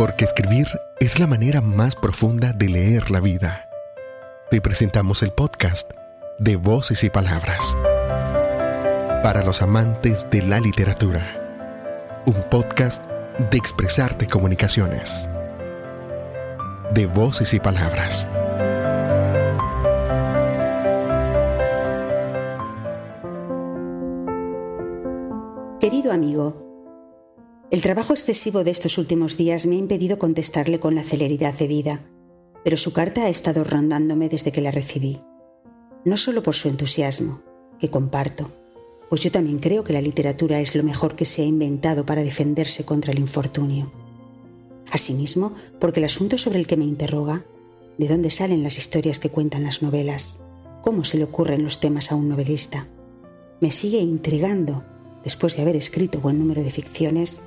porque escribir es la manera más profunda de leer la vida. Te presentamos el podcast de Voces y Palabras para los amantes de la literatura. Un podcast de Expresarte Comunicaciones. De Voces y Palabras. Querido amigo, el trabajo excesivo de estos últimos días me ha impedido contestarle con la celeridad debida, pero su carta ha estado rondándome desde que la recibí. No solo por su entusiasmo, que comparto, pues yo también creo que la literatura es lo mejor que se ha inventado para defenderse contra el infortunio. Asimismo, porque el asunto sobre el que me interroga, de dónde salen las historias que cuentan las novelas, cómo se le ocurren los temas a un novelista, me sigue intrigando después de haber escrito buen número de ficciones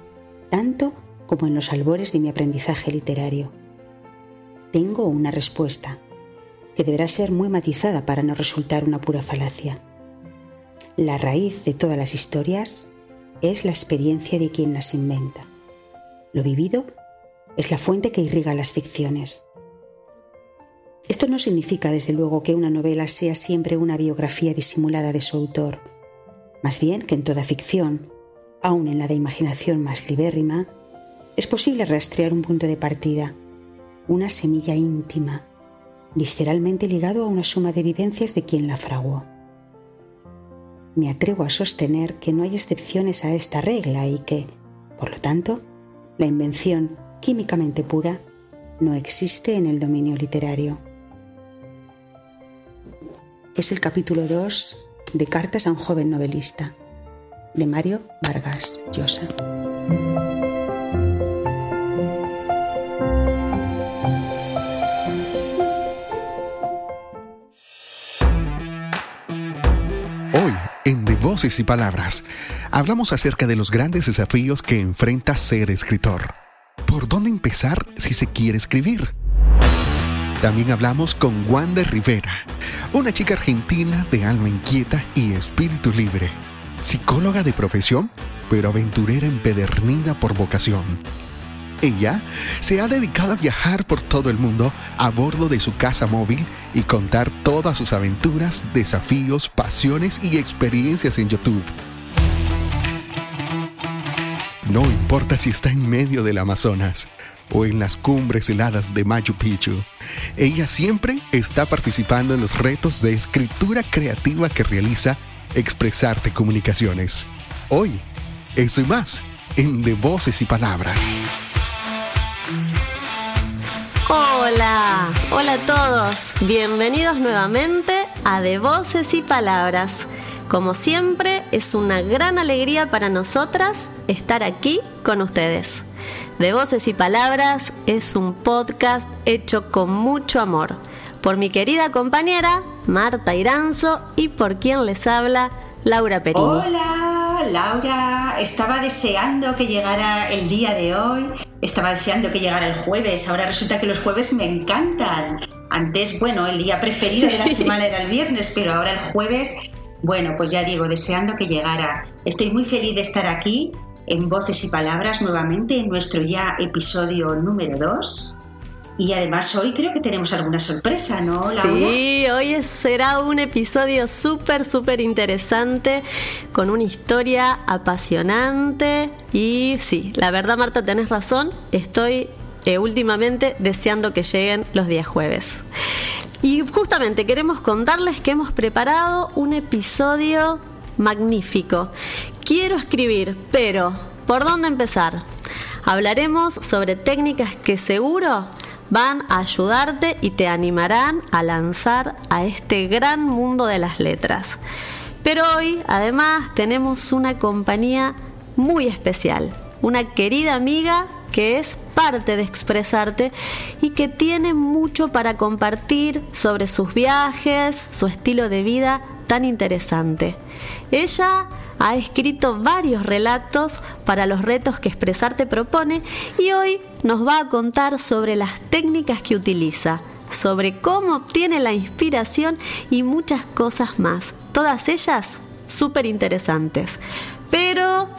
tanto como en los albores de mi aprendizaje literario. Tengo una respuesta, que deberá ser muy matizada para no resultar una pura falacia. La raíz de todas las historias es la experiencia de quien las inventa. Lo vivido es la fuente que irriga las ficciones. Esto no significa, desde luego, que una novela sea siempre una biografía disimulada de su autor, más bien que en toda ficción, aún en la de imaginación más libérrima, es posible rastrear un punto de partida, una semilla íntima, visceralmente ligado a una suma de vivencias de quien la fraguó. Me atrevo a sostener que no hay excepciones a esta regla y que, por lo tanto, la invención químicamente pura no existe en el dominio literario. Es el capítulo 2 de Cartas a un joven novelista de Mario Vargas Llosa. Hoy, en De Voces y Palabras, hablamos acerca de los grandes desafíos que enfrenta ser escritor. ¿Por dónde empezar si se quiere escribir? También hablamos con Wanda Rivera, una chica argentina de alma inquieta y espíritu libre psicóloga de profesión, pero aventurera empedernida por vocación. Ella se ha dedicado a viajar por todo el mundo a bordo de su casa móvil y contar todas sus aventuras, desafíos, pasiones y experiencias en YouTube. No importa si está en medio del Amazonas o en las cumbres heladas de Machu Picchu, ella siempre está participando en los retos de escritura creativa que realiza Expresarte Comunicaciones. Hoy, esto y más en De Voces y Palabras. Hola, hola a todos. Bienvenidos nuevamente a De Voces y Palabras. Como siempre, es una gran alegría para nosotras estar aquí con ustedes. De Voces y Palabras es un podcast hecho con mucho amor por mi querida compañera Marta Iranzo y por quien les habla Laura Perini. Hola, Laura. Estaba deseando que llegara el día de hoy. Estaba deseando que llegara el jueves. Ahora resulta que los jueves me encantan. Antes, bueno, el día preferido de la semana era el viernes, pero ahora el jueves, bueno, pues ya digo, deseando que llegara. Estoy muy feliz de estar aquí en Voces y Palabras nuevamente en nuestro ya episodio número 2. Y además hoy creo que tenemos alguna sorpresa, ¿no, Laura? Sí, hoy será un episodio súper, súper interesante, con una historia apasionante. Y sí, la verdad, Marta, tenés razón. Estoy eh, últimamente deseando que lleguen los días jueves. Y justamente queremos contarles que hemos preparado un episodio magnífico. Quiero escribir, pero ¿por dónde empezar? Hablaremos sobre técnicas que seguro van a ayudarte y te animarán a lanzar a este gran mundo de las letras. Pero hoy además tenemos una compañía muy especial, una querida amiga que es parte de expresarte y que tiene mucho para compartir sobre sus viajes, su estilo de vida tan interesante. Ella ha escrito varios relatos para los retos que Expresarte propone y hoy nos va a contar sobre las técnicas que utiliza, sobre cómo obtiene la inspiración y muchas cosas más. Todas ellas súper interesantes. Pero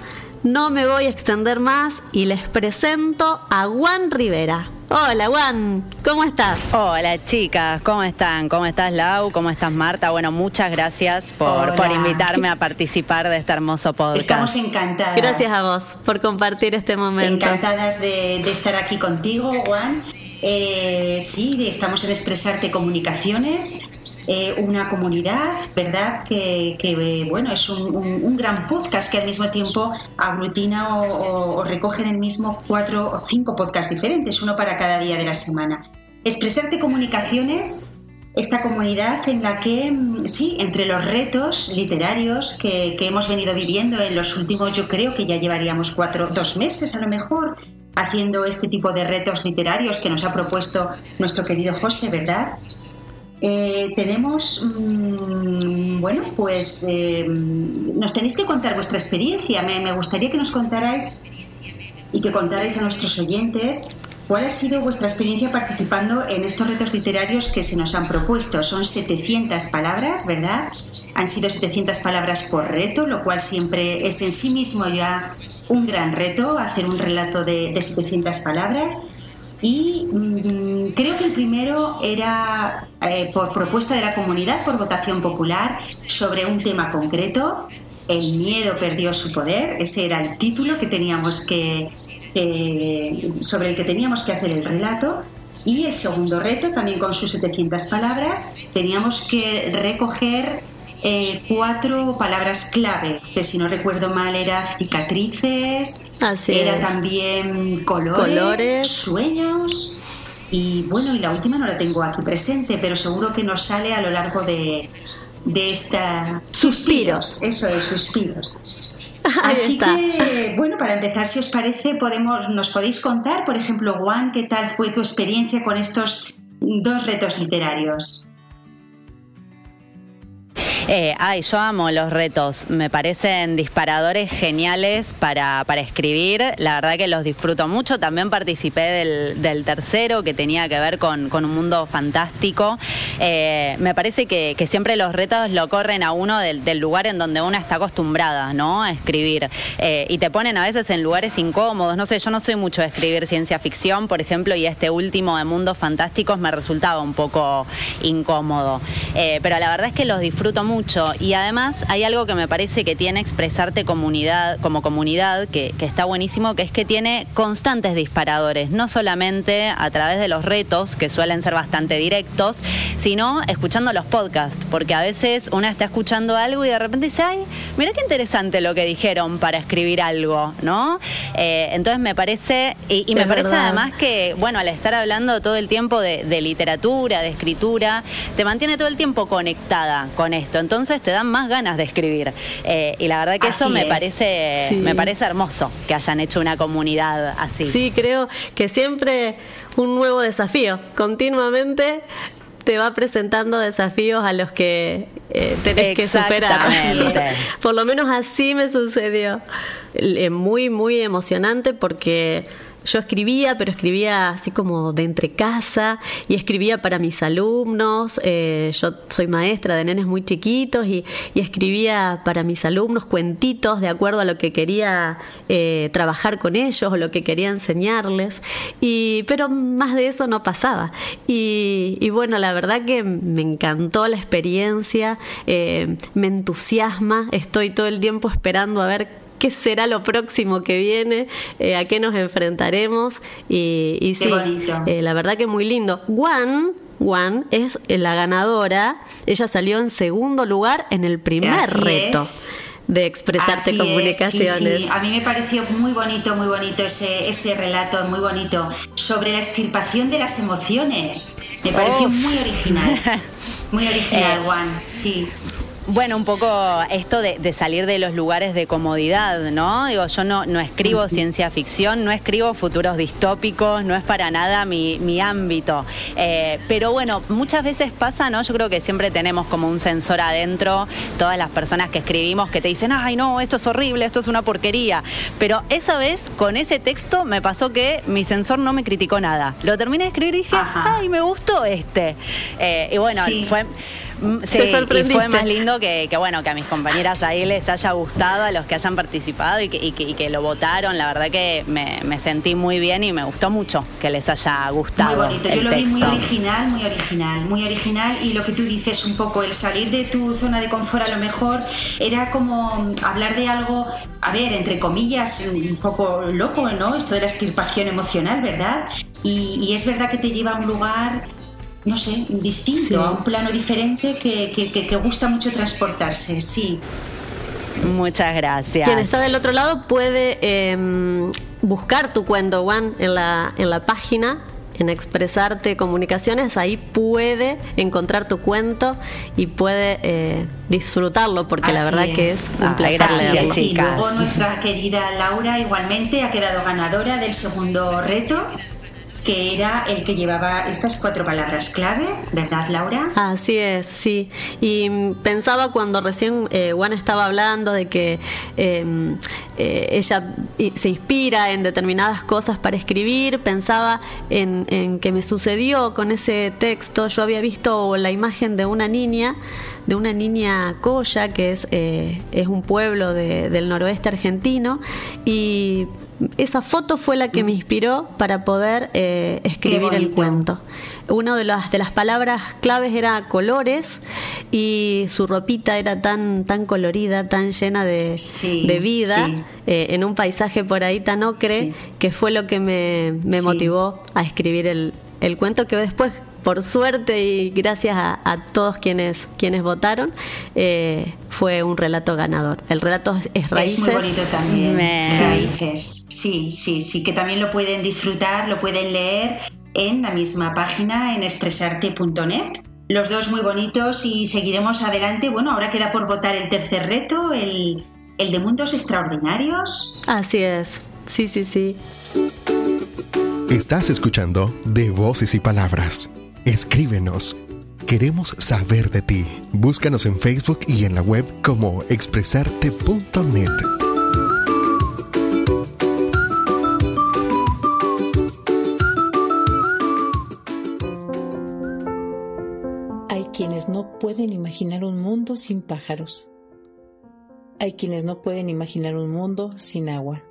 no me voy a extender más y les presento a Juan Rivera. Hola Juan, ¿cómo estás? Hola chicas, ¿cómo están? ¿Cómo estás Lau? ¿Cómo estás Marta? Bueno, muchas gracias por, por invitarme a participar de este hermoso podcast. Estamos encantadas. Gracias a vos por compartir este momento. Encantadas de, estar aquí contigo, Juan. Eh, sí, estamos en Expresarte Comunicaciones eh, una comunidad, ¿verdad? Que, que bueno, es un, gran podcast que al mismo tiempo aglutina o, recoge en el mismo cuatro o cinco podcasts diferentes, uno para cada día de la semana. Expresarte Comunicaciones esta comunidad en la que, mm, sí, entre los retos literarios que, que, hemos venido viviendo en los últimos, yo creo que ya llevaríamos cuatro, dos meses a lo mejor, haciendo este tipo de retos literarios que nos ha propuesto nuestro querido José, ¿verdad? Eh, tenemos, mm, bueno, pues eh, nos tenéis que contar vuestra experiencia. Me, gustaría que nos contarais y que contarais a nuestros oyentes cuál ha sido vuestra experiencia participando en estos retos literarios que se nos han propuesto. Son 700 palabras, ¿verdad? Han sido 700 palabras por reto, lo cual siempre es en sí mismo ya un gran reto, hacer un relato de, de 700 palabras. Y mm, creo que el primero era eh, por propuesta de la comunidad, por votación popular, sobre un tema concreto. El miedo perdió su poder, ese era el título que teníamos que, sobre el que teníamos que hacer el relato. Y el segundo reto, también con sus 700 palabras, teníamos que recoger eh, cuatro palabras clave, que si no recuerdo mal era cicatrices, era también colores, sueños y bueno, y la última no la tengo aquí presente, pero seguro que nos sale a lo largo de, de esta... Suspiros. Eso es, suspiros. Así que, bueno, para empezar, si os parece, podemos, nos podéis contar, por ejemplo, Juan, ¿qué tal fue tu experiencia con estos dos retos literarios? Eh, ay, yo amo los retos, me parecen disparadores geniales para, para escribir, la verdad que los disfruto mucho, también participé del, tercero que tenía que ver con, un mundo fantástico, eh, me parece que, siempre los retos lo corren a uno del, lugar en donde uno está acostumbrada, ¿no? A escribir, eh, y te ponen a veces en lugares incómodos, no sé, yo no soy mucho de escribir ciencia ficción, por ejemplo, y este último de mundos fantásticos me resultaba un poco incómodo, pero la verdad es que los disfruto mucho mucho. Y además hay algo que me parece que tiene expresarte comunidad como comunidad que, está buenísimo que es que tiene constantes disparadores no solamente a través de los retos que suelen ser bastante directos sino escuchando los podcasts porque a veces una está escuchando algo y de repente dice ay mira qué interesante lo que dijeron para escribir algo no eh, entonces me parece y, me parece además que bueno al estar hablando todo el tiempo de, de literatura de escritura te mantiene todo el tiempo conectada con esto entonces te dan más ganas de escribir. Eh, y la verdad que eso me parece, me parece hermoso que hayan hecho una comunidad así. Sí, creo que siempre un nuevo desafío, continuamente te va presentando desafíos a los que eh, tenés que superar. Por lo menos así me sucedió. Eh, muy, muy emocionante porque yo escribía, pero escribía así como de entre casa y escribía para mis alumnos. Eh, yo soy maestra de nenes muy chiquitos y, escribía para mis alumnos cuentitos de acuerdo a lo que quería eh, trabajar con ellos o lo que quería enseñarles. Y, pero más de eso no pasaba. Y, bueno, la verdad que me encantó la experiencia, eh, me entusiasma, estoy todo el tiempo esperando a ver qué será lo próximo que viene, eh, a qué nos enfrentaremos. Y, sí, eh, la verdad que muy lindo. Juan, Juan es la ganadora. Ella salió en segundo lugar en el primer reto. de expresarte comunicaciones. A mí me pareció muy bonito, muy bonito ese, ese relato, muy bonito, sobre la extirpación de las emociones. Me pareció oh. muy original. Muy original, eh, Juan, sí. Bueno, un poco esto de, salir de los lugares de comodidad, ¿no? Digo, yo no, no escribo ciencia ficción, no escribo futuros distópicos, no es para nada mi, ámbito. Eh, pero bueno, muchas veces pasa, ¿no? Yo creo que siempre tenemos como un sensor adentro, todas las personas que escribimos que te dicen, ay, no, esto es horrible, esto es una porquería. Pero esa vez, con ese texto, me pasó que mi sensor no me criticó nada. Lo terminé de escribir y dije, ay, me gustó este. Eh, y bueno, fue Mm, sí, y fue más lindo que, bueno, que a mis compañeras ahí les haya gustado, a los que hayan participado y que, lo votaron. La verdad que me, sentí muy bien y me gustó mucho que les haya gustado. Muy bonito, yo lo vi muy original, muy original, muy original. Y lo que tú dices un poco, el salir de tu zona de confort a lo mejor era como hablar de algo, a ver, entre comillas, un poco loco, ¿no? Esto de la extirpación emocional, ¿verdad? Y, es verdad que te lleva a un lugar no sé, distinto, a un plano diferente que, que, gusta mucho transportarse, sí. Muchas gracias. Quien está del otro lado puede em, buscar tu cuento, Juan, en la, en la página en expresarte comunicaciones, ahí puede encontrar tu cuento y puede eh, disfrutarlo, porque la verdad que es un ah, placer leerlo. Y luego nuestra querida Laura igualmente ha quedado ganadora del segundo reto que era el que llevaba estas cuatro palabras clave, ¿verdad, Laura? Así es, sí. Y pensaba cuando recién eh, Juan estaba hablando de que em, eh, ella se inspira en determinadas cosas para escribir, pensaba en, en que me sucedió con ese texto. Yo había visto la imagen de una niña de una niña Coya, que es, eh, es un pueblo del noroeste argentino, y esa foto fue la que me inspiró para poder eh, escribir el cuento. Una de las, de las palabras claves era colores y su ropita era tan, tan colorida, tan llena de, vida, eh, en un paisaje por ahí tan ocre, que fue lo que me, me motivó a escribir el, el cuento que después por suerte y gracias a, todos quienes, quienes votaron, eh, fue un relato ganador. El relato es Raíces. Es muy bonito también. Raíces. Sí, sí, sí, que también lo pueden disfrutar, lo pueden leer en la misma página, en expresarte.net. Los dos muy bonitos y seguiremos adelante. Bueno, ahora queda por votar el tercer reto, el, el de mundos extraordinarios. Así es. Sí, sí, sí. Estás escuchando De Voces y Palabras Escríbenos. Queremos saber de ti. Búscanos en Facebook y en la web como expresarte.net. Hay quienes no pueden imaginar un mundo sin pájaros. Hay quienes no pueden imaginar un mundo sin agua.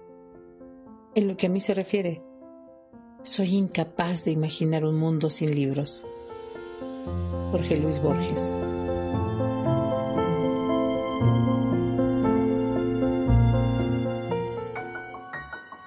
En lo que a mí se refiere, soy incapaz de imaginar un mundo sin libros. Jorge Luis Borges.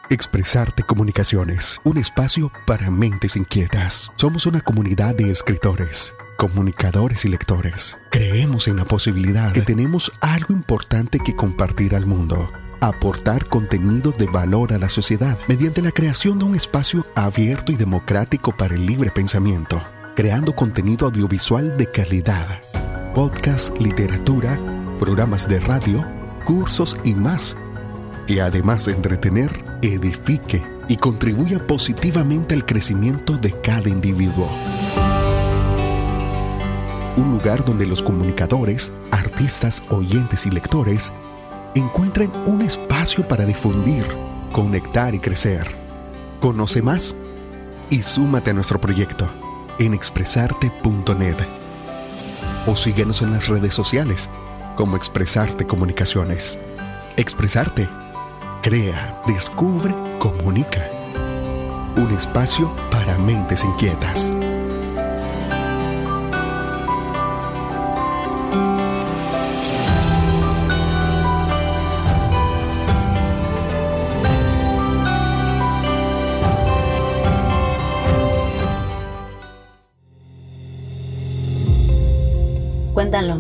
Expresarte Comunicaciones, un espacio para mentes inquietas. Somos una comunidad de escritores, comunicadores y lectores. Creemos en la posibilidad que tenemos algo importante que compartir al mundo aportar contenido de valor a la sociedad mediante la creación de un espacio abierto y democrático para el libre pensamiento, creando contenido audiovisual de calidad, podcast, literatura, programas de radio, cursos y más, que además de entretener, edifique y contribuya positivamente al crecimiento de cada individuo. Un lugar donde los comunicadores, artistas, oyentes y lectores encuentren un espacio para difundir, conectar y crecer. Conoce más y súmate a nuestro proyecto en expresarte.net o síguenos en las redes sociales como Expresarte Comunicaciones. Expresarte. Crea, descubre, comunica. Un espacio para mentes inquietas.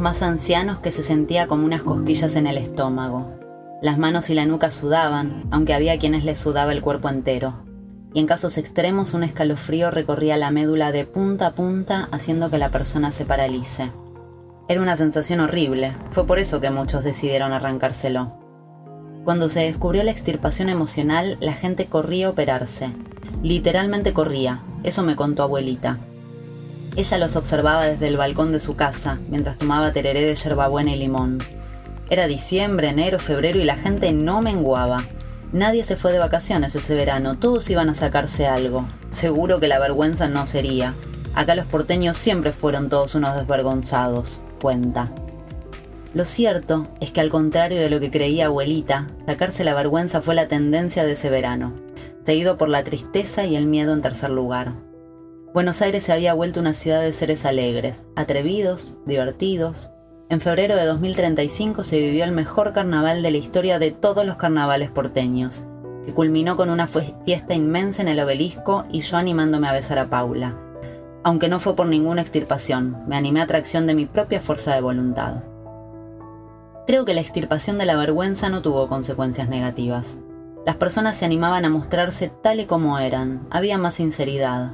Más ancianos que se sentía como unas cosquillas en el estómago. Las manos y la nuca sudaban, aunque había quienes les sudaba el cuerpo entero. Y en casos extremos un escalofrío recorría la médula de punta a punta haciendo que la persona se paralice. Era una sensación horrible, fue por eso que muchos decidieron arrancárselo. Cuando se descubrió la extirpación emocional, la gente corría a operarse. Literalmente corría, eso me contó abuelita. Ella los observaba desde el balcón de su casa, mientras tomaba tereré de yerbabuena y limón. Era diciembre, enero, febrero y la gente no menguaba. Nadie se fue de vacaciones ese verano, todos iban a sacarse algo. Seguro que la vergüenza no sería. Acá los porteños siempre fueron todos unos desvergonzados. cuenta. Lo cierto es que al contrario de lo que creía abuelita, sacarse la vergüenza fue la tendencia de ese verano, seguido por la tristeza y el miedo en tercer lugar. Buenos Aires se había vuelto una ciudad de seres alegres, atrevidos, divertidos. En febrero de 2035 se vivió el mejor carnaval de la historia de todos los carnavales porteños, que culminó con una fiesta inmensa en el obelisco y yo animándome a besar a Paula. Aunque no fue por ninguna extirpación, me animé a tracción de mi propia fuerza de voluntad. Creo que la extirpación de la vergüenza no tuvo consecuencias negativas. Las personas se animaban a mostrarse tal y como eran, había más sinceridad.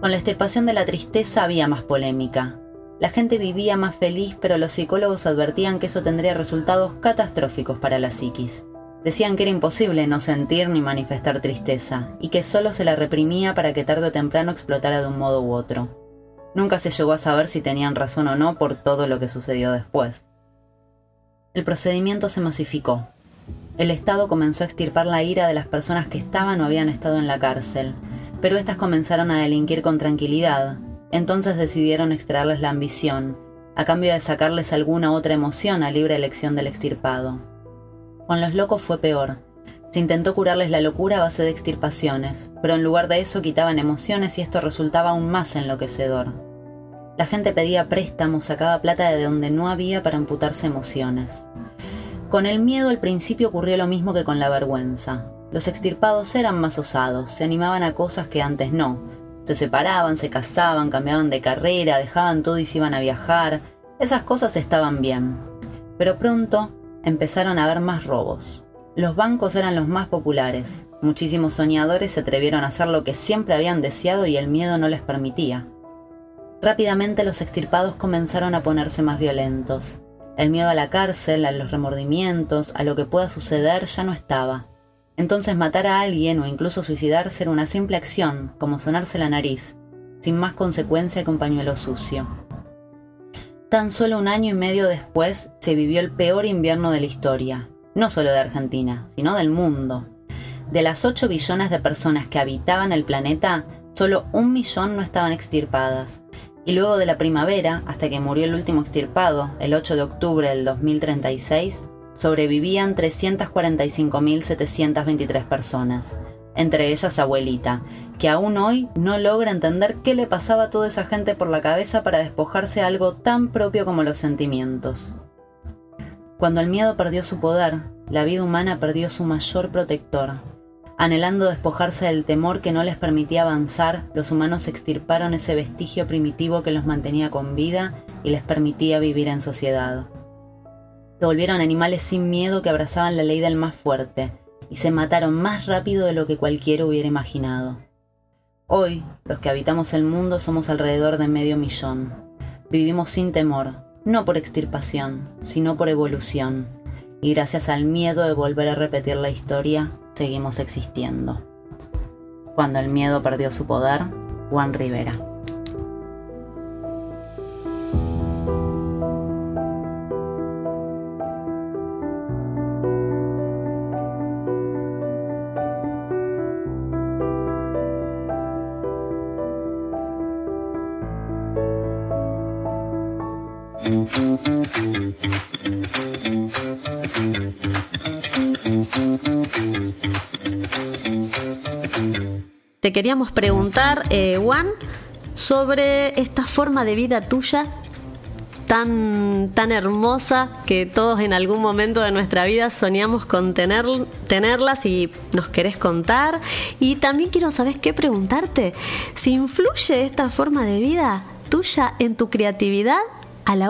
Con la extirpación de la tristeza había más polémica. La gente vivía más feliz, pero los psicólogos advertían que eso tendría resultados catastróficos para la psiquis. Decían que era imposible no sentir ni manifestar tristeza, y que solo se la reprimía para que tarde o temprano explotara de un modo u otro. Nunca se llegó a saber si tenían razón o no por todo lo que sucedió después. El procedimiento se masificó. El Estado comenzó a extirpar la ira de las personas que estaban o habían estado en la cárcel, pero éstas comenzaron a delinquir con tranquilidad. Entonces decidieron extraerles la ambición, a cambio de sacarles alguna otra emoción a libre elección del extirpado. Con los locos fue peor. Se intentó curarles la locura a base de extirpaciones, pero en lugar de eso quitaban emociones y esto resultaba aún más enloquecedor. La gente pedía préstamos, sacaba plata de donde no había para amputarse emociones. Con el miedo al principio ocurrió lo mismo que con la vergüenza. Los extirpados eran más osados, se animaban a cosas que antes no. Se separaban, se casaban, cambiaban de carrera, dejaban todo y se iban a viajar. Esas cosas estaban bien. Pero pronto empezaron a haber más robos. Los bancos eran los más populares. Muchísimos soñadores se atrevieron a hacer lo que siempre habían deseado y el miedo no les permitía. Rápidamente los extirpados comenzaron a ponerse más violentos. El miedo a la cárcel, a los remordimientos, a lo que pueda suceder ya no estaba. Entonces matar a alguien o incluso suicidarse era una simple acción, como sonarse la nariz, sin más consecuencia que un pañuelo sucio. Tan solo un año y medio después se vivió el peor invierno de la historia, no solo de Argentina, sino del mundo. De las 8 billones de personas que habitaban el planeta, solo un millón no estaban extirpadas, y luego de la primavera, hasta que murió el último extirpado, el 8 de octubre del 2036, sobrevivían 345.723 personas, entre ellas abuelita, que aún hoy no logra entender qué le pasaba a toda esa gente por la cabeza para despojarse de algo tan propio como los sentimientos. Cuando el miedo perdió su poder, la vida humana perdió su mayor protector, Anhelando despojarse del temor que no les permitía avanzar, los humanos extirparon ese vestigio primitivo que los mantenía con vida y les permitía vivir en sociedad. Se volvieron animales sin miedo que abrazaban la ley del más fuerte y se mataron más rápido de lo que cualquiera hubiera imaginado. Hoy, los que habitamos el mundo somos alrededor de medio millón. Vivimos sin temor, no por extirpación, sino por evolución. Y gracias al miedo de volver a repetir la historia, seguimos existiendo. Cuando el miedo perdió su poder, Juan Rivera. Queríamos preguntar, eh, Juan, sobre esta forma de vida tuya tan, tan hermosa que todos en algún momento de nuestra vida soñamos con tener, tenerlas y nos querés contar. Y también quiero saber qué preguntarte, si influye esta forma de vida tuya en tu creatividad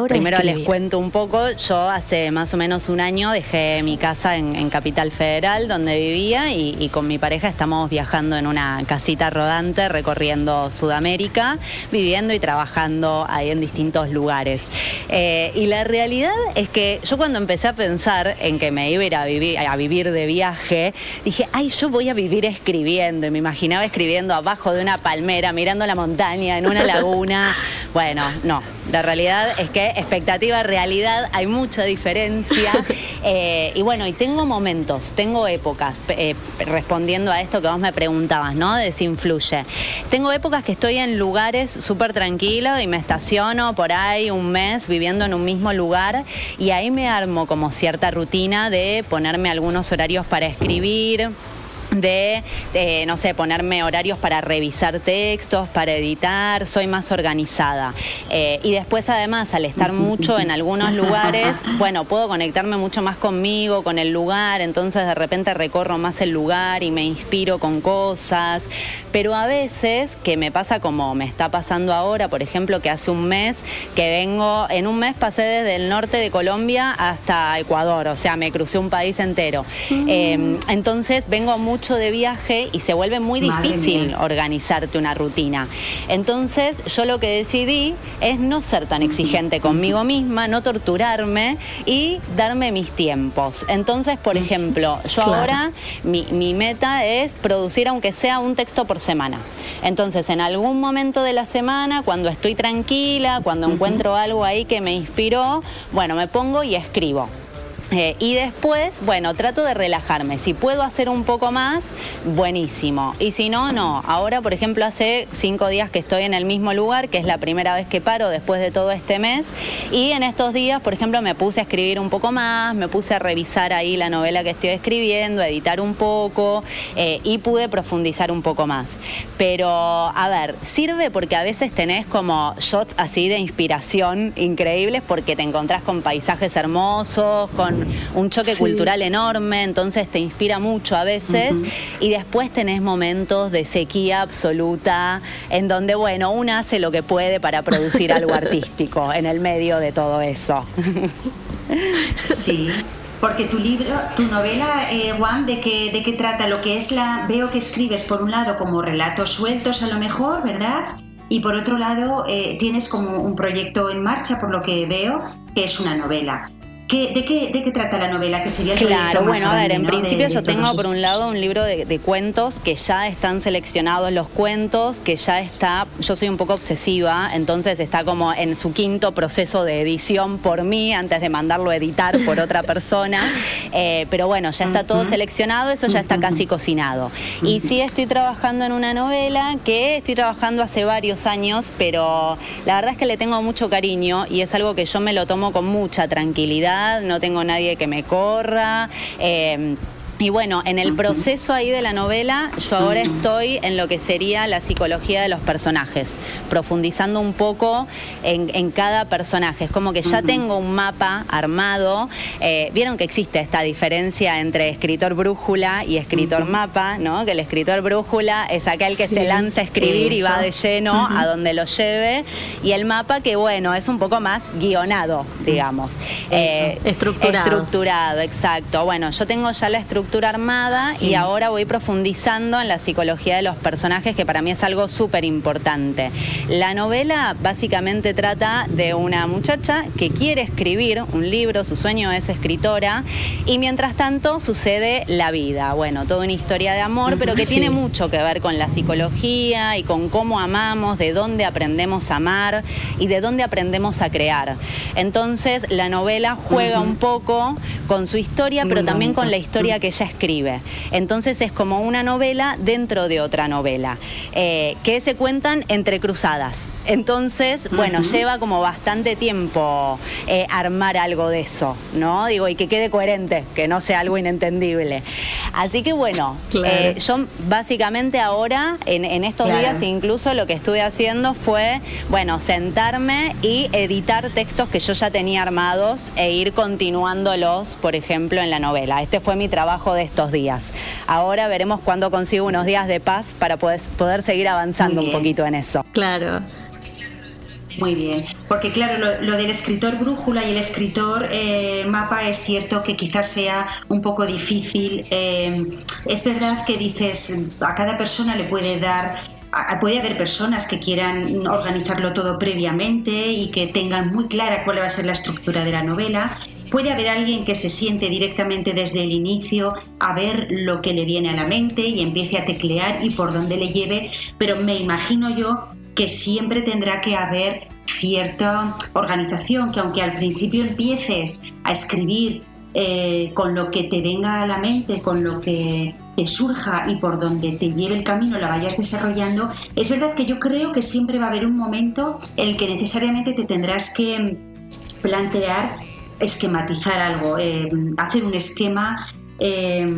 Primero les cuento un poco, yo hace más o menos un año dejé mi casa en, Capital Federal donde vivía y, con mi pareja estamos viajando en una casita rodante recorriendo Sudamérica, viviendo y trabajando ahí en distintos lugares. Eh, y la realidad es que yo cuando empecé a pensar en que me iba a ir a vivir, a vivir de viaje, dije, ay, yo voy a vivir escribiendo y me imaginaba escribiendo abajo de una palmera, mirando la montaña, en una laguna. Bueno, no, La realidad es que expectativa, realidad, hay mucha diferencia. Eh, y bueno, y tengo momentos, tengo épocas, eh, respondiendo a esto que vos me preguntabas, ¿no? De si influye. Tengo épocas que estoy en lugares súper tranquilos y me estaciono por ahí un mes viviendo en un mismo lugar y ahí me armo como cierta rutina de ponerme algunos horarios para escribir de, no sé, ponerme horarios para revisar textos, para editar, soy más organizada. Eh, y después además, al estar mucho en algunos lugares, bueno, puedo conectarme mucho más conmigo, con el lugar, entonces de repente recorro más el lugar y me inspiro con cosas. Pero a veces, que me pasa como me está pasando ahora, por ejemplo, que hace un mes que vengo, en un mes pasé desde el norte de Colombia hasta Ecuador, o sea, me crucé un país entero. Mm. Eh, entonces vengo mucho de viaje y se vuelve muy difícil organizarte una rutina. Entonces yo lo que decidí es no ser tan exigente conmigo misma, no torturarme y darme mis tiempos. Entonces, por ejemplo, yo ahora mi, mi meta es producir aunque sea un texto por semana. Entonces, en algún momento de la semana, cuando estoy tranquila, cuando encuentro algo ahí que me inspiró, bueno, me pongo y escribo. Eh, y después, bueno, trato de relajarme. Si puedo hacer un poco más, buenísimo. Y si no, no. Ahora, por ejemplo, hace cinco días que estoy en el mismo lugar, que es la primera vez que paro después de todo este mes. Y en estos días, por ejemplo, me puse a escribir un poco más, me puse a revisar ahí la novela que estoy escribiendo, editar un poco eh, y pude profundizar un poco más. Pero, a ver, sirve porque a veces tenés como shots así de inspiración increíbles porque te encontrás con paisajes hermosos, con un choque cultural enorme, entonces te inspira mucho a veces y después tenés momentos de sequía absoluta en donde, bueno, uno hace lo que puede para producir algo artístico en el medio de todo eso. Sí. Porque tu libro, tu novela, eh, Juan, ¿de qué, ¿de qué trata? Lo que es la. Veo que escribes, por un lado, como relatos sueltos a lo mejor, ¿verdad? Y por otro lado, eh, tienes como un proyecto en marcha, por lo que veo, que es una novela de, qué, trata la novela? Que sería claro, bueno, a ver, en principio yo tengo por un lado un libro de, cuentos que ya están seleccionados los cuentos, que ya está, yo soy un poco obsesiva, entonces está como en su quinto proceso de edición por mí, antes de mandarlo a editar por otra persona, eh, pero bueno, ya está todo seleccionado, eso ya está casi cocinado. Y sí estoy trabajando en una novela que estoy trabajando hace varios años, pero la verdad es que le tengo mucho cariño y es algo que yo me lo tomo con mucha tranquilidad no tengo nadie que me corra. Eh, y bueno, en el proceso ahí de la novela, yo ahora estoy en lo que sería la psicología de los personajes, profundizando un poco en, cada personaje. Es como que ya tengo un mapa armado. Eh, vieron que existe esta diferencia entre escritor brújula y escritor mapa, ¿no? Que el escritor brújula es aquel que se lanza a escribir y va de lleno a donde lo lleve. Y el mapa que, bueno, es un poco más guionado, digamos. Eh, estructurado. Estructurado, exacto. Bueno, yo tengo ya la estructura armada y ahora voy profundizando en la psicología de los personajes, que para mí es algo súper importante. La novela básicamente trata de una muchacha que quiere escribir un libro, su sueño es escritora, y mientras tanto sucede la vida. Bueno, toda una historia de amor, pero que tiene mucho que ver con la psicología y con cómo amamos, de dónde aprendemos a amar y de dónde aprendemos a crear. Entonces, la novela juega un poco con su historia, pero también con la historia que escribe. Entonces es como una novela dentro de otra novela, eh, que se cuentan entre cruzadas. Entonces, bueno, lleva como bastante tiempo eh, armar algo de eso, ¿no? Digo, y que quede coherente, que no sea algo inentendible. Así que bueno, eh, yo básicamente ahora, en, estos días incluso lo que estuve haciendo fue, bueno, sentarme y editar textos que yo ya tenía armados e ir continuándolos, por ejemplo, en la novela. Este fue mi trabajo de estos días. Ahora veremos cuándo consigo unos días de paz para poder, poder seguir avanzando un poquito en eso. Claro. Muy bien, porque claro, lo, del escritor brújula y el escritor eh, mapa es cierto que quizás sea un poco difícil. Eh, es verdad que dices, a cada persona le puede dar puede haber personas que quieran organizarlo todo previamente y que tengan muy clara cuál va a ser la estructura de la novela Puede haber alguien que se siente directamente desde el inicio a ver lo que le viene a la mente y empiece a teclear y por dónde le lleve, pero me imagino yo que siempre tendrá que haber cierta organización, que aunque al principio empieces a escribir eh, con lo que te venga a la mente, con lo que te surja y por donde te lleve el camino la vayas desarrollando, es verdad que yo creo que siempre va a haber un momento en el que necesariamente te tendrás que plantear esquematizar algo, eh, hacer un esquema eh,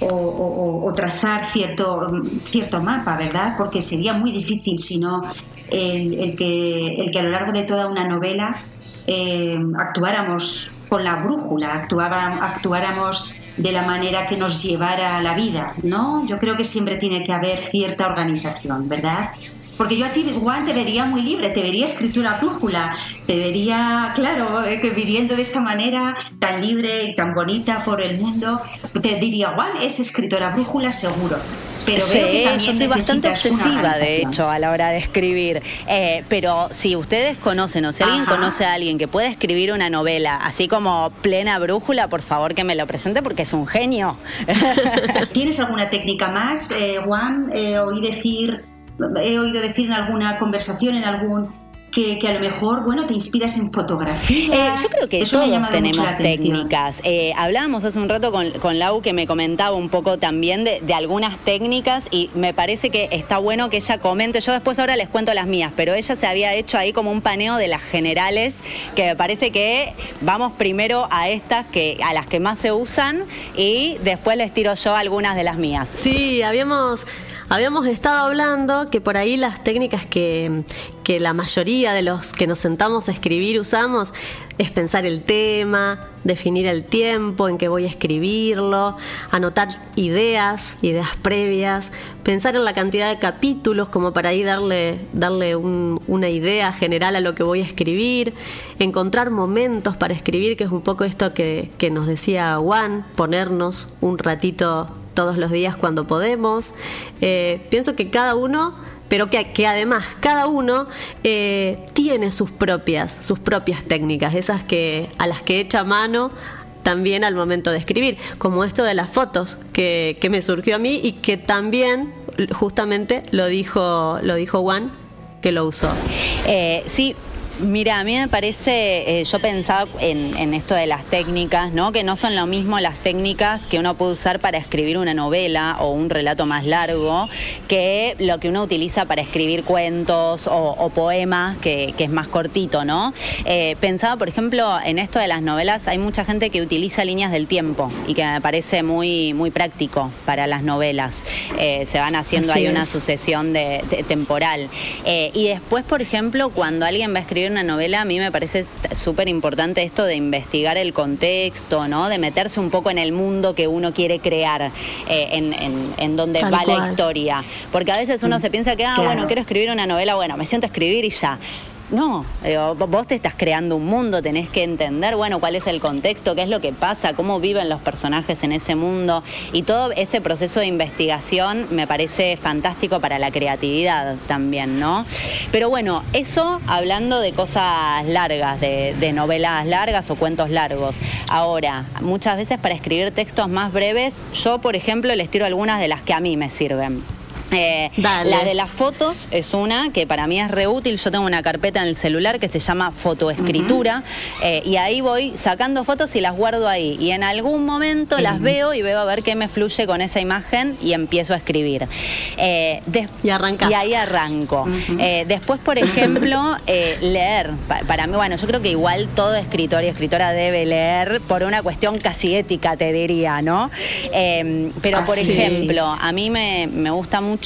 o, trazar cierto, cierto mapa, ¿verdad? Porque sería muy difícil si no el, que, el que a lo largo de toda una novela actuáramos con la brújula, actuáramos de la manera que nos llevara a la vida, ¿no? Yo creo que siempre tiene que haber cierta organización, ¿verdad? Porque yo a ti, Juan, te vería muy libre, te vería escritura brújula, te vería, claro, eh, que viviendo de esta manera tan libre y tan bonita por el mundo, te diría, Juan es escritora brújula seguro. Pero sí, yo soy bastante obsesiva, de hecho, a la hora de escribir. Eh, pero si ustedes conocen o si alguien conoce a alguien que puede escribir una novela así como plena brújula, por favor que me lo presente porque es un genio. ¿Tienes alguna técnica más, eh, Juan? Eh, oí decir, he oído decir en alguna conversación, en algún que, a lo mejor, bueno, te inspiras en fotografías. Eh, yo creo que todos tenemos técnicas. Eh, hablábamos hace un rato con, con, Lau que me comentaba un poco también de, algunas técnicas y me parece que está bueno que ella comente. Yo después ahora les cuento las mías, pero ella se había hecho ahí como un paneo de las generales que me parece que vamos primero a estas que a las que más se usan y después les tiro yo algunas de las mías. Sí, habíamos Habíamos estado hablando que por ahí las técnicas que, la mayoría de los que nos sentamos a escribir usamos es pensar el tema, definir el tiempo en que voy a escribirlo, anotar ideas, ideas previas, pensar en la cantidad de capítulos como para ahí darle, darle una idea general a lo que voy a escribir, encontrar momentos para escribir, que es un poco esto que, que nos decía Juan, ponernos un ratito todos los días cuando podemos. Eh, pienso que cada uno pero que, además cada uno eh, tiene sus propias, sus propias técnicas, esas que a las que echa mano también al momento de escribir, como esto de las fotos que, que me surgió a mí y que también justamente lo dijo, lo dijo Juan que lo usó. Eh, sí, Mira, a mí me parece, eh, yo pensaba en, esto de las técnicas, ¿no? Que no son lo mismo las técnicas que uno puede usar para escribir una novela o un relato más largo que lo que uno utiliza para escribir cuentos o, poemas, que, es más cortito, ¿no? Eh, pensaba, por ejemplo, en esto de las novelas, hay mucha gente que utiliza líneas del tiempo y que me parece muy, muy práctico para las novelas. Eh, se van haciendo ahí una sucesión de, temporal. y después, por ejemplo, cuando alguien va a escribir una novela, a mí me parece súper importante esto de investigar el contexto, ¿no? De meterse un poco en el mundo que uno quiere crear, eh, en, en, donde va la historia. Porque a veces uno mm, se piensa que, ah, bueno, quiero escribir una novela, bueno, me siento a escribir y ya. No, vos te estás creando un mundo, tenés que entender, bueno, cuál es el contexto, qué es lo que pasa, cómo viven los personajes en ese mundo y todo ese proceso de investigación me parece fantástico para la creatividad también, ¿no? Pero bueno, eso hablando de cosas largas, de, de novelas largas o cuentos largos. Ahora, muchas veces para escribir textos más breves, yo por ejemplo les tiro algunas de las que a mí me sirven. Eh, la de las fotos es una que para mí es reútil. Yo tengo una carpeta en el celular que se llama fotoescritura eh, y ahí voy sacando fotos y las guardo ahí. Y en algún momento las veo y veo a ver qué me fluye con esa imagen y empiezo a escribir. Eh, y arrancas. Y ahí arranco. después, por ejemplo, leer. Para, mí, bueno, yo creo que igual todo escritor y escritora debe leer por una cuestión casi ética, te diría, ¿no? pero, por ejemplo, a mí me, me gusta mucho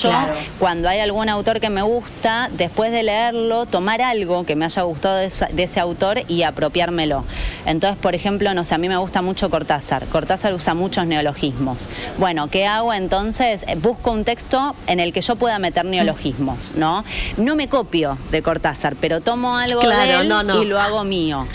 cuando hay algún autor que me gusta, después de leerlo, tomar algo que me haya gustado de, ese autor y apropiármelo. Entonces, por ejemplo, no sé, a mí me gusta mucho Cortázar. Cortázar usa muchos neologismos. Bueno, ¿qué hago entonces? Busco un texto en el que yo pueda meter neologismos, ¿no? No me copio de Cortázar, pero tomo algo de él y lo hago mío.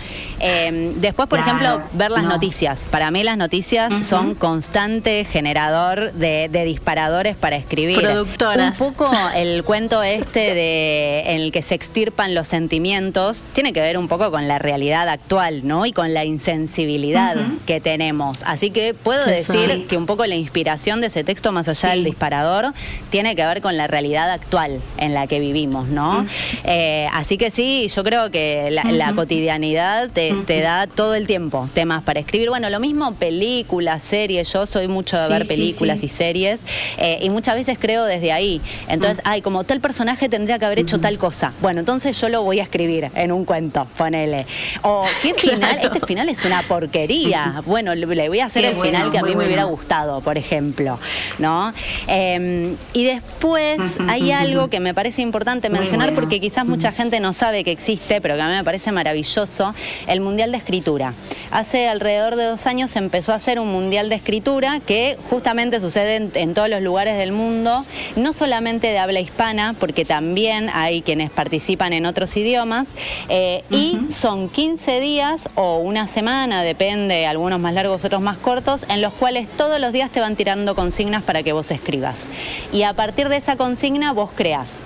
Em, después, por ejemplo, ver las noticias. Para mí las noticias son constante generador de, disparadores para escribir. Productoras. Un poco el cuento este de en el que se extirpan los sentimientos tiene que ver un poco con la realidad actual, ¿no? Y con la insensibilidad que tenemos. Así que puedo decir que un poco la inspiración de ese texto, más allá del disparador, tiene que ver con la realidad actual en la que vivimos, ¿no? Eh, así que sí, yo creo que la, cotidianidad te, da todo el tiempo temas para escribir. Bueno, lo mismo películas, series. Yo soy mucho de ver películas y series eh, y muchas veces creo desde ahí. Entonces, ay, como tal personaje tendría que haber hecho tal cosa. Bueno, entonces yo lo voy a escribir en un cuento, ponele. O, ¿qué final? Este final es una porquería. Bueno, le voy a hacer el final que a mí me hubiera gustado, por ejemplo, ¿no? Em, y después hay algo que me parece importante mencionar porque quizás mucha gente no sabe que existe, pero que a mí me parece maravilloso, el Mundial de Escritura. Hace alrededor de dos años se empezó a hacer un Mundial de Escritura que justamente sucede en, todos los lugares del mundo, no solamente de habla hispana, porque también hay quienes participan en otros idiomas, eh, y son 15 días o una semana, depende, algunos más largos, otros más cortos, en los cuales todos los días te van tirando consignas para que vos escribas. Y a partir de esa consigna vos creas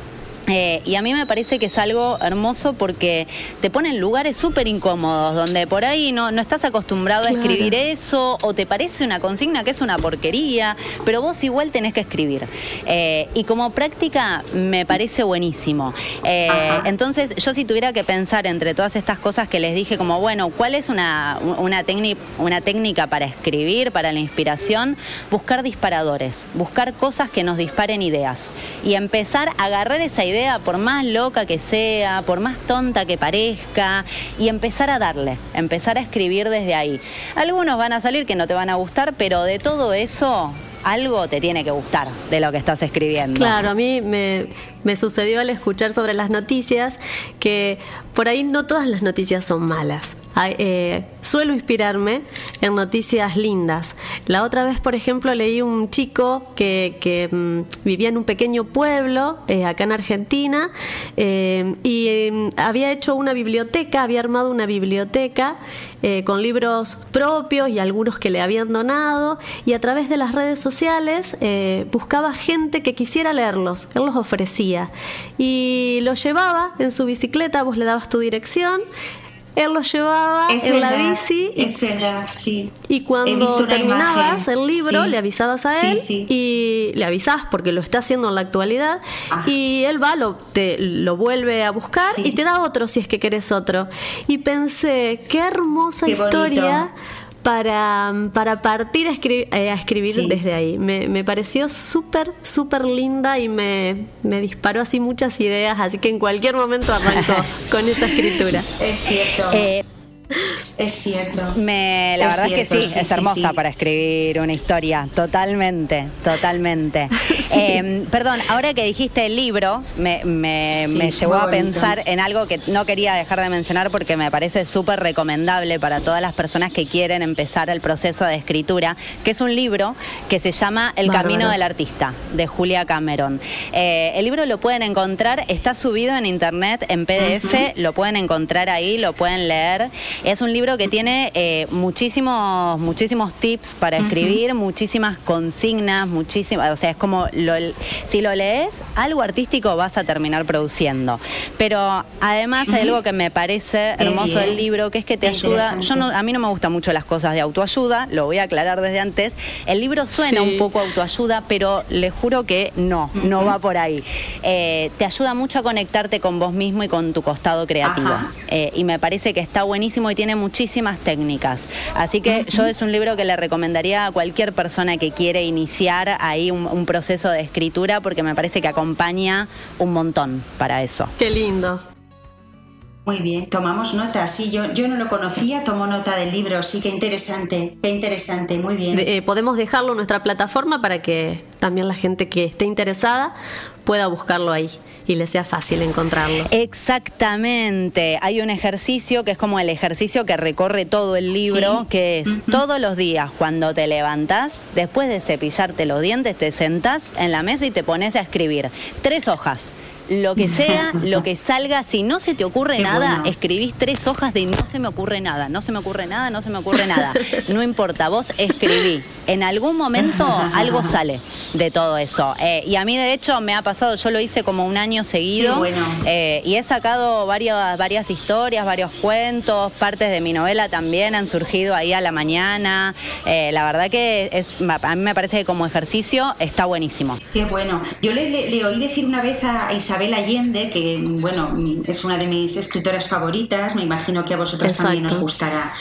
eh, y a mí me parece que es algo hermoso porque te pone en lugares súper incómodos, donde por ahí no, no estás acostumbrado a escribir eso, o te parece una consigna que es una porquería, pero vos igual tenés que escribir. Eh, y como práctica me parece buenísimo. Eh, entonces, yo si tuviera que pensar entre todas estas cosas que les dije, como bueno, ¿cuál es una, una, una técnica para escribir, para la inspiración? Buscar disparadores, buscar cosas que nos disparen ideas y empezar a agarrar esa idea por más loca que sea, por más tonta que parezca, y empezar a darle, empezar a escribir desde ahí. Algunos van a salir que no te van a gustar, pero de todo eso algo te tiene que gustar de lo que estás escribiendo. Claro, a mí me, me, sucedió al escuchar sobre las noticias que por ahí no todas las noticias son malas. Eh, suelo inspirarme en noticias lindas. La otra vez, por ejemplo, leí un chico que, mm, vivía en un pequeño pueblo eh, acá en Argentina eh, y mm, había hecho una biblioteca, había armado una biblioteca con libros propios y algunos que le habían donado y a través de las redes sociales buscaba gente que quisiera leerlos, él los ofrecía y los llevaba en su bicicleta, vos le dabas tu dirección él lo llevaba en la bici. Y, es verdad, sí. Y cuando terminabas el libro, le avisabas a él y le avisás porque lo está haciendo en la actualidad. Ah. Y él va, lo, te, lo vuelve a buscar y te da otro si es que querés otro. Y pensé, qué hermosa historia para, para partir a, eh, escribir desde ahí. Me, me pareció súper, súper linda y me, me, disparó así muchas ideas, así que en cualquier momento arranco con esa escritura. Es cierto. Eh, es cierto. Me, la verdad es que sí, es hermosa para escribir una historia, totalmente, totalmente. Em, perdón, ahora que dijiste el libro, me, me, llevó a pensar en algo que no quería dejar de mencionar porque me parece súper recomendable para todas las personas que quieren empezar el proceso de escritura, que es un libro que se llama El Camino del Artista, de Julia Cameron. Eh, el libro lo pueden encontrar, está subido en internet, en PDF, lo pueden encontrar ahí, lo pueden leer. Es un libro que tiene eh, muchísimos, muchísimos tips para escribir, muchísimas consignas, muchísimas, o sea, es como si lo lees, algo artístico vas a terminar produciendo. Pero además hay algo que me parece hermoso del libro, que es que te ayuda, yo no, a mí no me gustan mucho las cosas de autoayuda, lo voy a aclarar desde antes. El libro suena un poco autoayuda, pero le juro que no, no va por ahí. Eh, te ayuda mucho a conectarte con vos mismo y con tu costado creativo. Eh, y me parece que está buenísimo y tiene muchísimas técnicas. Así que yo es un libro que le recomendaría a cualquier persona que quiere iniciar ahí un, proceso de escritura porque me parece que acompaña un montón para eso. Qué lindo. Muy bien, tomamos nota. Sí, yo, yo no lo conocía, tomo nota del libro. Sí, qué interesante, qué interesante, muy bien. Eh, podemos dejarlo en nuestra plataforma para que también la gente que esté interesada pueda buscarlo ahí y le sea fácil encontrarlo. Exactamente. Hay un ejercicio que es como el ejercicio que recorre todo el libro, que es todos los días cuando te levantas, después de cepillarte los dientes, te sentás en la mesa y te pones a escribir tres hojas lo que sea, lo que salga, si no se te ocurre nada, escribís tres hojas de no se me ocurre nada, no se me ocurre nada, no se me ocurre nada. No importa, vos escribí. En algún momento algo sale de todo eso. Eh, y a mí de hecho me ha pasado, yo lo hice como un año seguido eh, y he sacado varias, varias historias, varios cuentos, partes de mi novela también han surgido ahí a la mañana. Eh, la verdad que es, a mí me parece que como ejercicio está buenísimo. Qué bueno. Yo le, oí decir una vez a Isabel Allende, que bueno, es una de mis escritoras favoritas, me imagino que a vosotros también os gustará.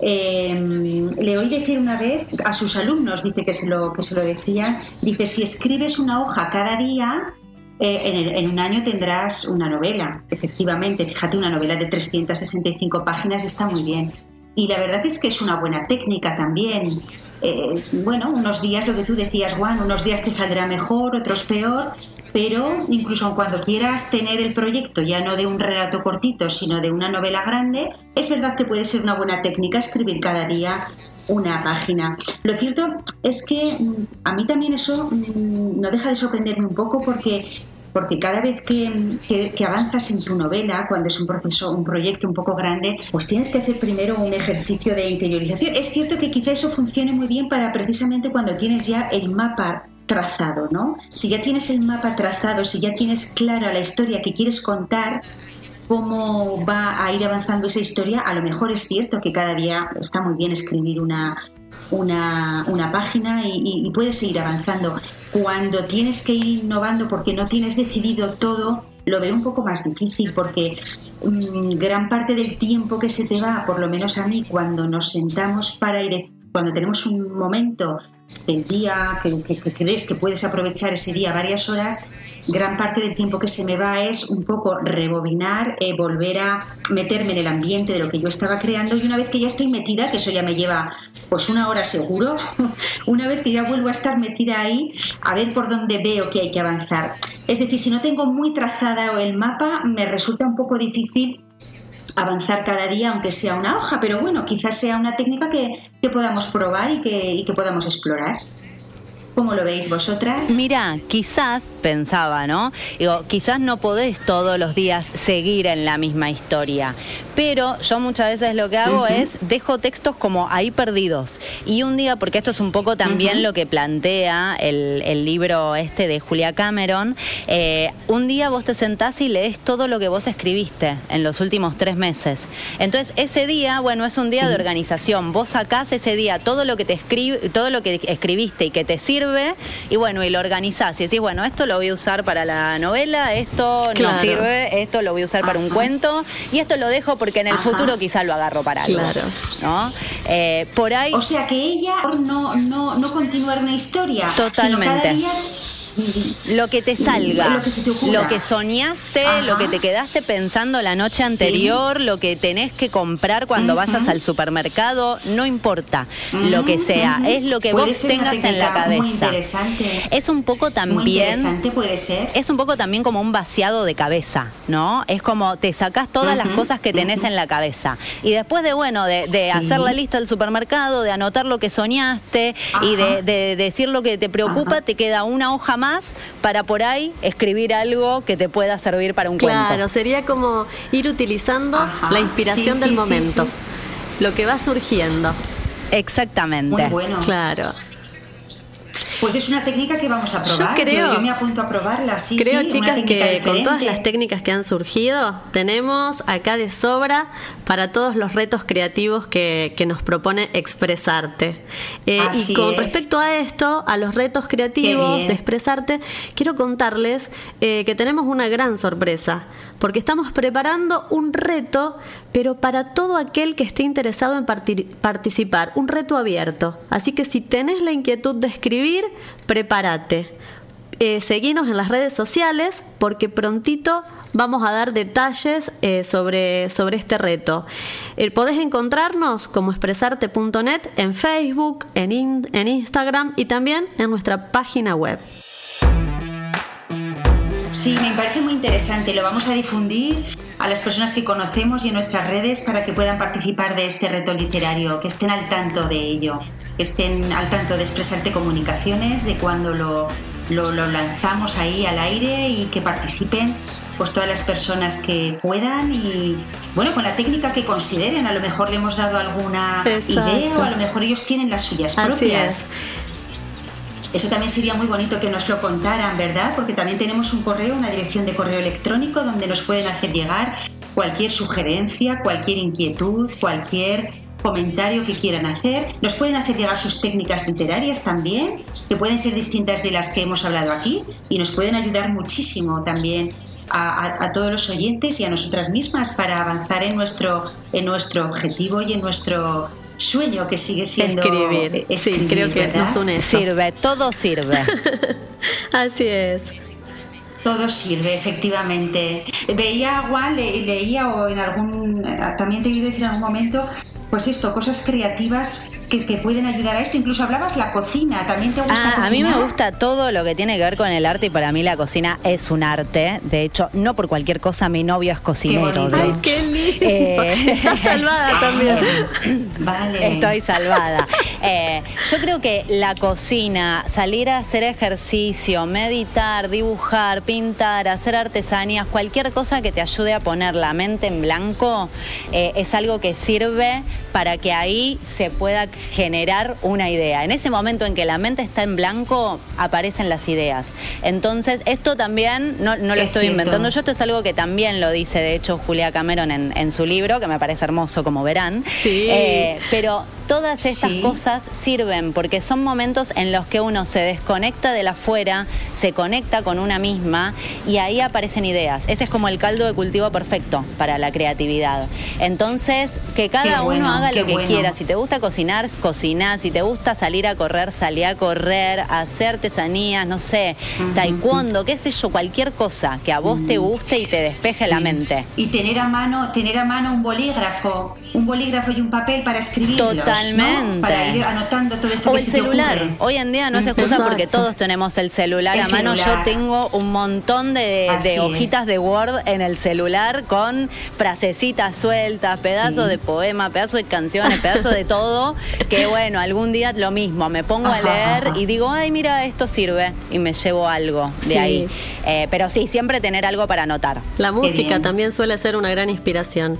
Eh, le oí decir una vez a sus alumnos, dice que se lo, que se lo decía, dice, si escribes una hoja cada día, eh, en, un año tendrás una novela, efectivamente, fíjate, una novela de 365 páginas está muy bien. Y la verdad es que es una buena técnica también. Eh, bueno, unos días, lo que tú decías, Juan, unos días te saldrá mejor, otros peor, pero incluso cuando quieras tener el proyecto ya no de un relato cortito, sino de una novela grande, es verdad que puede ser una buena técnica escribir cada día una página. Lo cierto es que mm, a mí también eso mm, no deja de sorprenderme un poco porque porque cada vez que, avanzas en tu novela, cuando es un proceso, un proyecto un poco grande, pues tienes que hacer primero un ejercicio de interiorización. Es cierto que quizá eso funcione muy bien para precisamente cuando tienes ya el mapa trazado, ¿no? Si ya tienes el mapa trazado, si ya tienes clara la historia que quieres contar, cómo va a ir avanzando esa historia, a lo mejor es cierto que cada día está muy bien escribir una, una, una página y, puedes seguir avanzando. Cuando tienes que ir innovando porque no tienes decidido todo, lo veo un poco más difícil porque mm, gran parte del tiempo que se te va, por lo menos a mí, cuando nos sentamos para ir, cuando tenemos un momento del día que, que crees que puedes aprovechar ese día varias horas, gran parte del tiempo que se me va es un poco rebobinar, eh, volver a meterme en el ambiente de lo que yo estaba creando y una vez que ya estoy metida, que eso ya me lleva pues una hora seguro, una vez que ya vuelvo a estar metida ahí, a ver por dónde veo que hay que avanzar. Es decir, si no tengo muy trazada el mapa, me resulta un poco difícil avanzar cada día, aunque sea una hoja, pero bueno, quizás sea una técnica que, podamos probar y que, y que podamos explorar. ¿Cómo lo veis vosotras? Mira, quizás, pensaba, ¿no? Digo, quizás no podés todos los días seguir en la misma historia, pero yo muchas veces lo que hago es dejo textos como ahí perdidos. Y un día, porque esto es un poco también lo que plantea el, libro este de Julia Cameron, eh, un día vos te sentás y lees todo lo que vos escribiste en los últimos tres meses. Entonces, ese día, bueno, es un día de organización. Vos sacás ese día todo lo que te escribe, todo lo que escribiste y que te sirve y bueno, y lo organizás y decís, bueno, esto lo voy a usar para la novela, esto no sirve, esto lo voy a usar para un cuento y esto lo dejo porque en el futuro quizá lo agarro para algo. Claro. ¿no? Eh, por ahí... O sea que ella no, no, no continuar una historia. Totalmente lo que te salga, lo que, soñaste, lo que te quedaste pensando la noche anterior, lo que tenés que comprar cuando vayas al supermercado, no importa lo que sea, es lo que vos tengas en la cabeza. Es un poco también puede ser. Es un poco también como un vaciado de cabeza, ¿no? Es como te sacás todas las cosas que tenés en la cabeza. Y después de bueno de, hacer la lista del supermercado, de anotar lo que soñaste y de, decir lo que te preocupa, te queda una hoja más para por ahí escribir algo que te pueda servir para un cuento. Claro, sería como ir utilizando la inspiración del momento, lo que va surgiendo. Exactamente. Muy bueno. Claro. Pues es una técnica que vamos a probar. Yo creo, yo, me apunto a probarla. Sí, creo, chicas, que con todas las técnicas que han surgido, tenemos acá de sobra para todos los retos creativos que, nos propone expresarte. Eh, y con respecto a esto, a los retos creativos de expresarte, quiero contarles eh, que tenemos una gran sorpresa, porque estamos preparando un reto, pero para todo aquel que esté interesado en participar, un reto abierto. Así que si tenés la inquietud de escribir, prepárate. Eh, seguinos en las redes sociales porque prontito vamos a dar detalles eh, sobre, sobre este reto. Eh, podés encontrarnos como expresarte.net en Facebook, en, en Instagram y también en nuestra página web. Sí, me parece muy interesante. Lo vamos a difundir a las personas que conocemos y en nuestras redes para que puedan participar de este reto literario, que estén al tanto de ello, que estén al tanto de expresarte comunicaciones, de cuándo lo, lo, lanzamos ahí al aire y que participen pues todas las personas que puedan y bueno, con la técnica que consideren, a lo mejor le hemos dado alguna idea o a lo mejor ellos tienen las suyas propias. Eso también sería muy bonito que nos lo contaran, ¿verdad? Porque también tenemos un correo, una dirección de correo electrónico donde nos pueden hacer llegar cualquier sugerencia, cualquier inquietud, cualquier comentario que quieran hacer. Nos pueden hacer llegar sus técnicas literarias también, que pueden ser distintas de las que hemos hablado aquí y nos pueden ayudar muchísimo también a, todos los oyentes y a nosotras mismas para avanzar en nuestro, en nuestro objetivo y en nuestro sueño que sigue siendo escribir. sí, creo que nos une Sirve, todo sirve. Así es. Todo sirve, efectivamente. Veía, Juan, leía o en algún, también te he oído decir en algún momento pues esto, cosas creativas que, que, pueden ayudar a esto. Incluso hablabas la cocina, ¿también te gusta ah, A mí me gusta todo lo que tiene que ver con el arte y para mí la cocina es un arte. De hecho, no por cualquier cosa mi novio es cocinero. Qué Ay, qué lindo. Eh, Estás salvada también. Vale. Estoy salvada. Eh, yo creo que la cocina, salir a hacer ejercicio, meditar, dibujar, pintar, hacer artesanías, cualquier cosa que te ayude a poner la mente en blanco, eh, es algo que sirve para que ahí se pueda generar una idea. En ese momento en que la mente está en blanco, aparecen las ideas. Entonces, esto también, no, lo estoy inventando yo, esto es algo que también lo dice, de hecho, Julia Cameron en, su libro, que me parece hermoso, como verán. Sí. Eh, pero todas estas cosas sirven porque son momentos en los que uno se desconecta de la afuera, se conecta con una misma y ahí aparecen ideas. Ese es como el caldo de cultivo perfecto para la creatividad. Entonces, que cada uno haga lo que quiera. Si te gusta cocinar, cocina. Si te gusta salir a correr, salí a correr, hacer artesanías, no sé, taekwondo, qué sé yo, cualquier cosa que a vos te guste y te despeje la mente. Y tener a mano, tener a mano un bolígrafo, un bolígrafo y un papel para escribir. Totalmente. Para ir anotando todo esto o el celular. Hoy en día no se excusa porque todos tenemos el celular a mano. Yo tengo un montón de, hojitas de Word en el celular con frasecitas sueltas, pedazos de poema, pedazos de canciones, pedazos de todo. Que bueno, algún día lo mismo, me pongo a leer y digo, ay, mira, esto sirve y me llevo algo de ahí. Eh, pero sí, siempre tener algo para anotar. La música también suele ser una gran inspiración.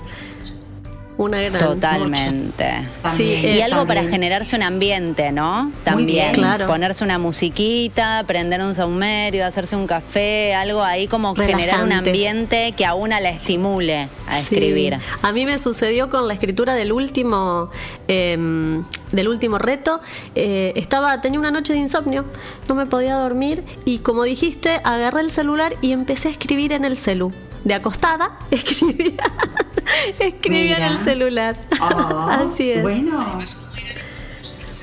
Una gran Totalmente. Sí, y algo para generarse un ambiente, ¿no? También. Claro. Ponerse una musiquita, prender un saumerio, hacerse un café, algo ahí como generar un ambiente que a una la estimule a escribir. A mí me sucedió con la escritura del último, em, del último reto. Eh, estaba, tenía una noche de insomnio, no me podía dormir y como dijiste, agarré el celular y empecé a escribir en el celu. De acostada, escribía Escribía en el celular. Oh, Así es. Bueno.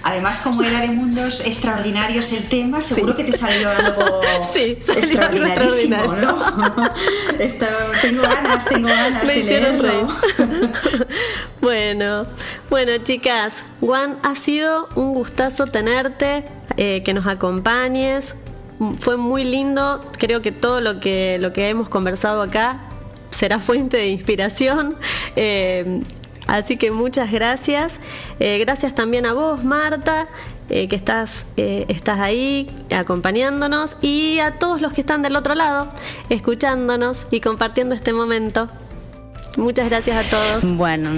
Además, como era de mundos extraordinarios el tema, seguro que te salió algo sí, extraordinarísimo, ¿no? tengo ganas, tengo ganas Me de hicieron reír. bueno, bueno, chicas, Juan, ha sido un gustazo tenerte, eh, que nos acompañes. Fue muy lindo, creo que todo lo que, lo que hemos conversado acá será fuente de inspiración. Eh, así que muchas gracias. Eh, gracias también a vos, Marta. Eh, que estás, estás ahí acompañándonos y a todos los que están del otro lado, escuchándonos y compartiendo este momento. Muchas gracias a todos. Bueno,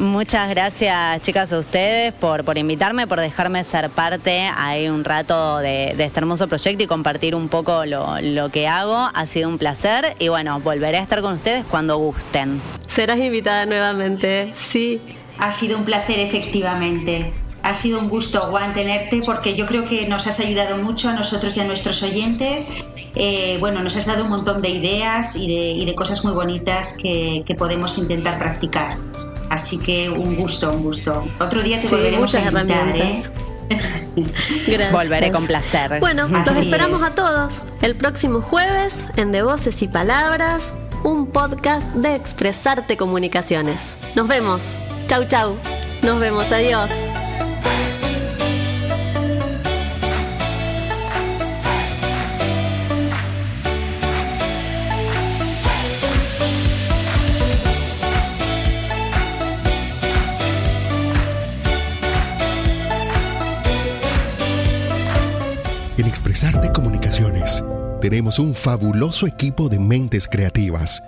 Muchas gracias, chicas, a ustedes por, por invitarme, por dejarme ser parte ahí un rato de, este hermoso proyecto y compartir un poco lo, que hago. Ha sido un placer y bueno, volveré a estar con ustedes cuando gusten. Serás invitada nuevamente, sí. Ha sido un placer, efectivamente. Ha sido un gusto, Juan, tenerte porque yo creo que nos has ayudado mucho a nosotros y a nuestros oyentes. Eh, bueno, nos has dado un montón de ideas y de, cosas muy bonitas que podemos intentar practicar. Así que un gusto, un gusto. Otro día te volveremos a invitar, ¿eh? Gracias. Volveré con placer. Bueno, nos esperamos a todos el próximo jueves en De Voces y Palabras, un podcast de Expresarte Comunicaciones. Nos vemos. Chau, chau. Nos vemos. Adiós. Tenemos un fabuloso equipo de mentes creativas,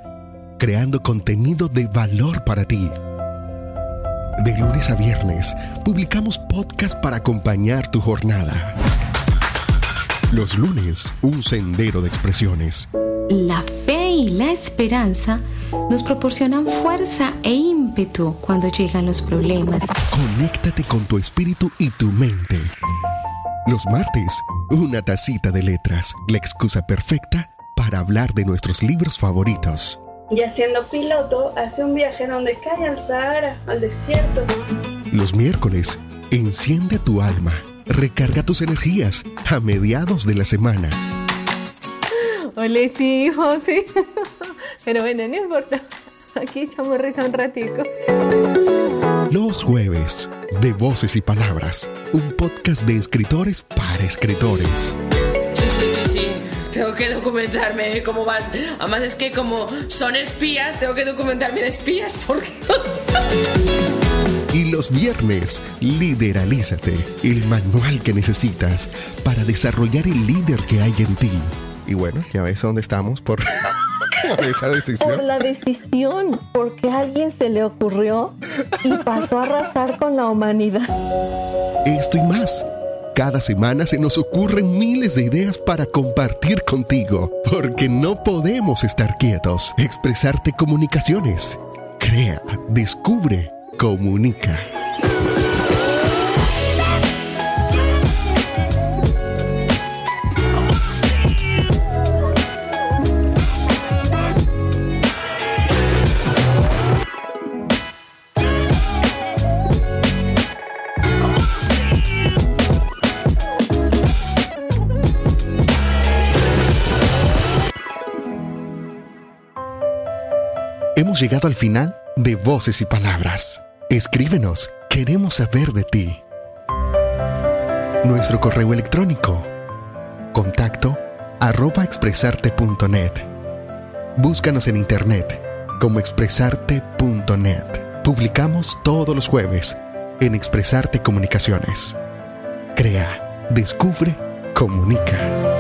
creando contenido de valor para ti. De lunes a viernes, publicamos podcast para acompañar tu jornada. Los lunes, un sendero de expresiones. La fe y la esperanza nos proporcionan fuerza e ímpetu cuando llegan los problemas. Conéctate con tu espíritu y tu mente. Los martes, una tacita de letras, la excusa perfecta para hablar de nuestros libros favoritos. Y siendo piloto, hace un viaje donde cae al Sahara, al desierto. Los miércoles, enciende tu alma, recarga tus energías a mediados de la semana. Hola, sí, José. Pero bueno, no importa. Aquí echamos risa un ratico. Los jueves, de Voces y Palabras, un podcast de escritores para escritores. Sí, sí, sí, sí. Tengo que documentarme cómo van. Además es que como son espías, tengo que documentarme de espías porque... Y los viernes, Lideralízate, el manual que necesitas para desarrollar el líder que hay en ti. Y bueno, ya ves dónde estamos por, esa decisión. Por la decisión, porque a alguien se le ocurrió y pasó a arrasar con la humanidad. Esto y más. Cada semana se nos ocurren miles de ideas para compartir contigo, porque no podemos estar quietos. Expresarte comunicaciones. Crea, descubre, comunica. Hemos llegado al final de Voces y Palabras. Escríbenos, queremos saber de ti. Nuestro correo electrónico, contacto arroba expresarte.net. Búscanos en internet como expresarte.net. Publicamos todos los jueves en Expresarte Comunicaciones. Crea, descubre, comunica.